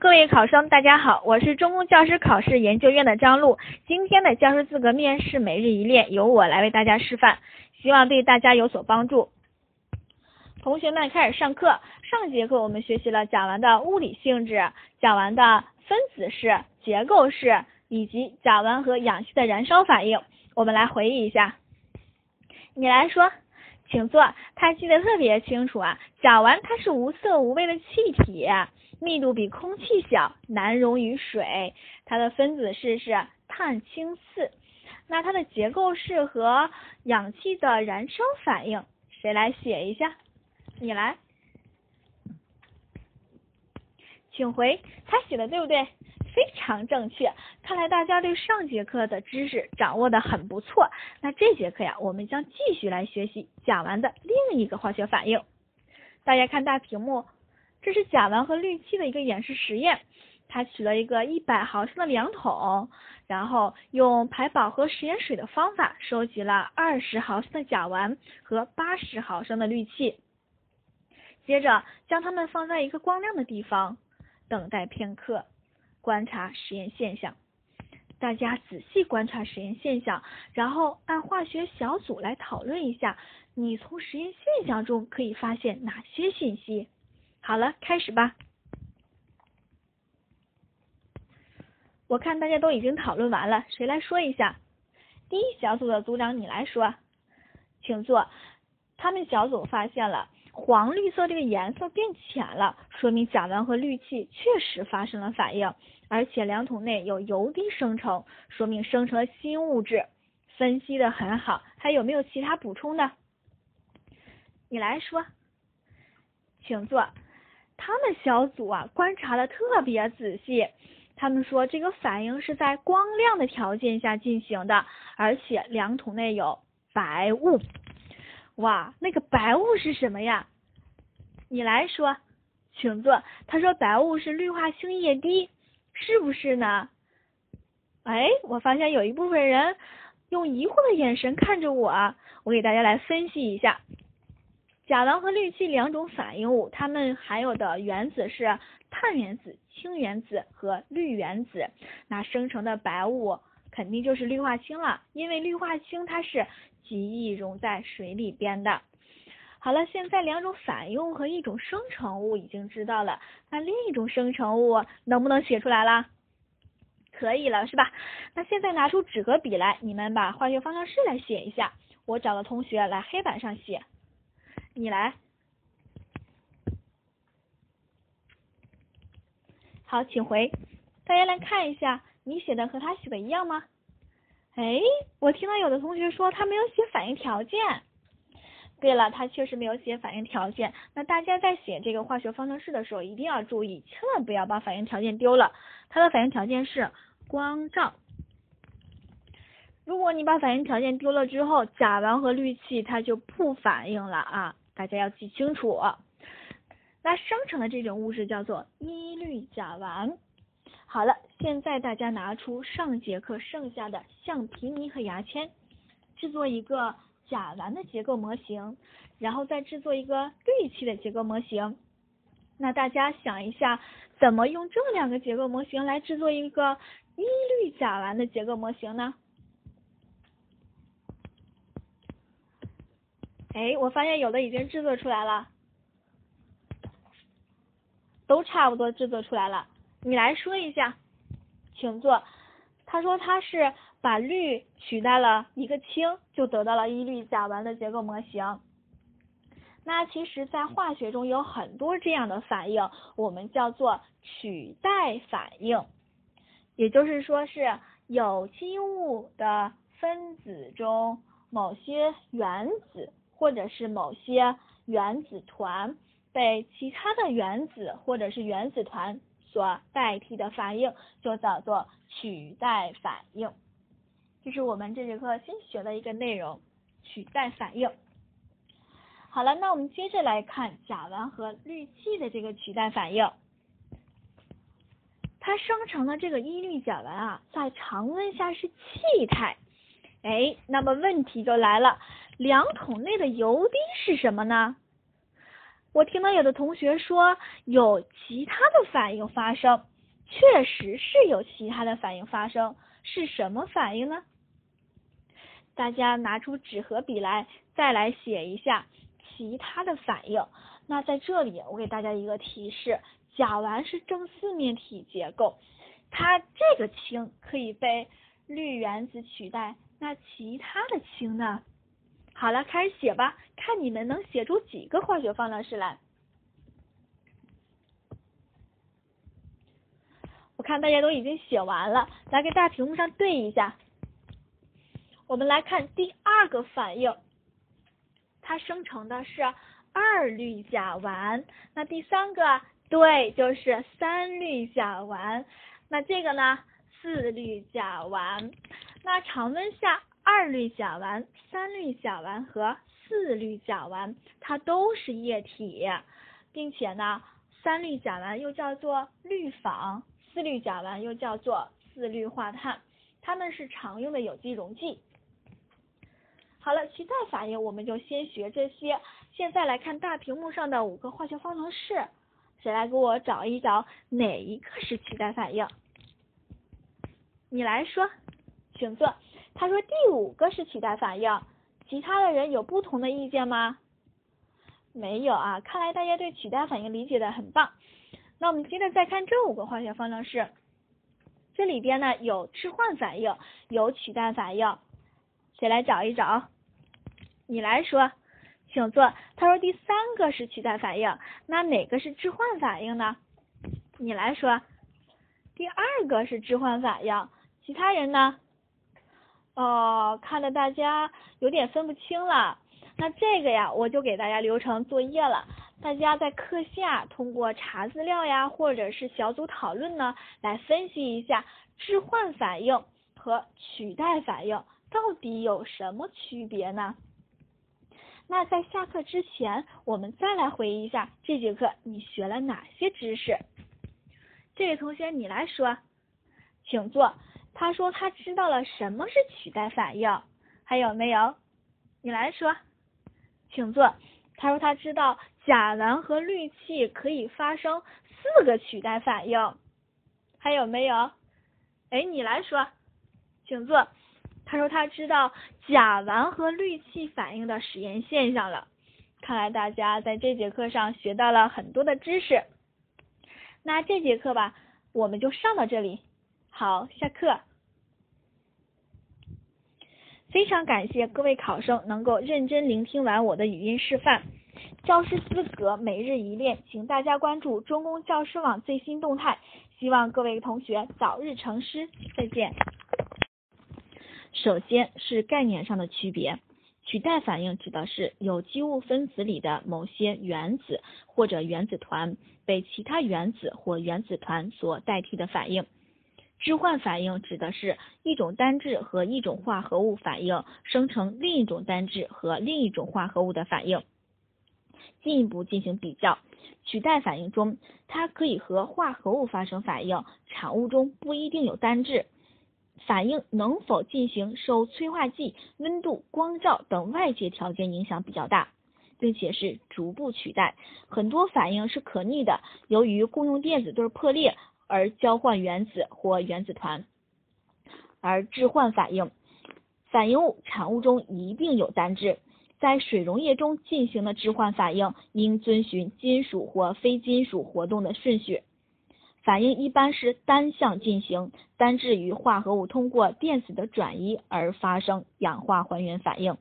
各位考生，大家好，我是中公教师考试研究院的张璐。今天的教师资格面试每日一练由我来为大家示范，希望对大家有所帮助。同学们开始上课。上节课我们学习了甲烷的物理性质、甲烷的分子式、结构式以及甲烷和氧气的燃烧反应。我们来回忆一下。你来说，请坐。他记得特别清楚啊。甲烷它是无色无味的气体。密度比空气小，难溶于水。它的分子式是碳氢四。那它的结构式和氧气的燃烧反应，谁来写一下？你来，请回。他写的对不对？非常正确。看来大家对上节课的知识掌握的很不错。那这节课呀，我们将继续来学习甲烷的另一个化学反应。大家看大屏幕。这是甲烷和氯气的一个演示实验，他取了一个一百毫升的量筒，然后用排饱和实验水的方法收集了二十毫升的甲烷和八十毫升的氯气，接着将它们放在一个光亮的地方，等待片刻，观察实验现象。大家仔细观察实验现象，然后按化学小组来讨论一下，你从实验现象中可以发现哪些信息？好了，开始吧。我看大家都已经讨论完了，谁来说一下？第一小组的组长，你来说，请坐。他们小组发现了黄绿色这个颜色变浅了，说明甲烷和氯气确实发生了反应，而且两桶内有油滴生成，说明生成了新物质。分析的很好，还有没有其他补充的？你来说，请坐。他们小组啊观察的特别仔细，他们说这个反应是在光亮的条件下进行的，而且两桶内有白雾。哇，那个白雾是什么呀？你来说，请坐。他说白雾是氯化氢液滴，是不是呢？哎，我发现有一部分人用疑惑的眼神看着我，我给大家来分析一下。甲烷和氯气两种反应物，它们含有的原子是碳原子、氢原子和氯原子。那生成的白雾肯定就是氯化氢了，因为氯化氢它是极易溶在水里边的。好了，现在两种反应物和一种生成物已经知道了，那另一种生成物能不能写出来了？可以了，是吧？那现在拿出纸和笔来，你们把化学方程式来写一下。我找个同学来黑板上写。你来，好，请回。大家来看一下，你写的和他写的一样吗？哎，我听到有的同学说他没有写反应条件。对了，他确实没有写反应条件。那大家在写这个化学方程式的时候一定要注意，千万不要把反应条件丢了。它的反应条件是光照。如果你把反应条件丢了之后，甲烷和氯气它就不反应了啊。大家要记清楚，那生成的这种物质叫做一氯甲烷。好了，现在大家拿出上节课剩下的橡皮泥和牙签，制作一个甲烷的结构模型，然后再制作一个氯气的结构模型。那大家想一下，怎么用这两个结构模型来制作一个一氯甲烷的结构模型呢？哎，我发现有的已经制作出来了，都差不多制作出来了。你来说一下，请坐。他说他是把氯取代了一个氢，就得到了一氯甲烷的结构模型。那其实，在化学中有很多这样的反应，我们叫做取代反应，也就是说是有机物的分子中某些原子。或者是某些原子团被其他的原子或者是原子团所代替的反应，就叫做取代反应。这是我们这节课新学的一个内容，取代反应。好了，那我们接着来看甲烷和氯气的这个取代反应。它生成的这个一氯甲烷啊，在常温下是气态。哎，那么问题就来了。两桶内的油滴是什么呢？我听到有的同学说有其他的反应发生，确实是有其他的反应发生，是什么反应呢？大家拿出纸和笔来，再来写一下其他的反应。那在这里，我给大家一个提示：甲烷是正四面体结构，它这个氢可以被氯原子取代。那其他的氢呢？好了，开始写吧，看你们能写出几个化学方程式来。我看大家都已经写完了，来给大屏幕上对一下。我们来看第二个反应，它生成的是二氯甲烷。那第三个，对，就是三氯甲烷。那这个呢，四氯甲烷。那常温下，二氯甲烷、三氯甲烷和四氯甲烷，它都是液体，并且呢，三氯甲烷又叫做氯仿。四氯甲烷又叫做四氯化碳，它们是常用的有机溶剂。好了，取代反应我们就先学这些。现在来看大屏幕上的五个化学方程式，谁来给我找一找哪一个是取代反应？你来说，请坐。他说第五个是取代反应，其他的人有不同的意见吗？没有啊，看来大家对取代反应理解的很棒。那我们接着再看这五个化学方程式，这里边呢有置换反应，有取代反应，谁来找一找？你来说，请坐。他说第三个是取代反应，那哪个是置换反应呢？你来说，第二个是置换反应，其他人呢？哦，看得大家有点分不清了。那这个呀，我就给大家留成作业了。大家在课下通过查资料呀，或者是小组讨论呢，来分析一下置换反应和取代反应到底有什么区别呢？那在下课之前，我们再来回忆一下这节课你学了哪些知识。这位同学，你来说，请坐。他说他知道了什么是取代反应，还有没有？你来说，请坐。他说他知道甲烷和氯气可以发生四个取代反应，还有没有？哎，你来说，请坐。他说他知道甲烷和氯气反应的实验现象了。看来大家在这节课上学到了很多的知识。那这节课吧，我们就上到这里。好，下课。非常感谢各位考生能够认真聆听完我的语音示范。教师资格每日一练，请大家关注中公教师网最新动态。希望各位同学早日成师，再见。首先是概念上的区别，取代反应指的是有机物分子里的某些原子或者原子团被其他原子或原子团所代替的反应。置换反应指的是一种单质和一种化合物反应生成另一种单质和另一种化合物的反应。进一步进行比较，取代反应中，它可以和化合物发生反应，产物中不一定有单质。反应能否进行受催化剂、温度、光照等外界条件影响比较大，并且是逐步取代。很多反应是可逆的，由于共用电子对破裂。而交换原子或原子团，而置换反应，反应物产物中一定有单质，在水溶液中进行的置换反应应遵循金属或非金属活动的顺序。反应一般是单向进行，单质与化合物通过电子的转移而发生氧化还原反应。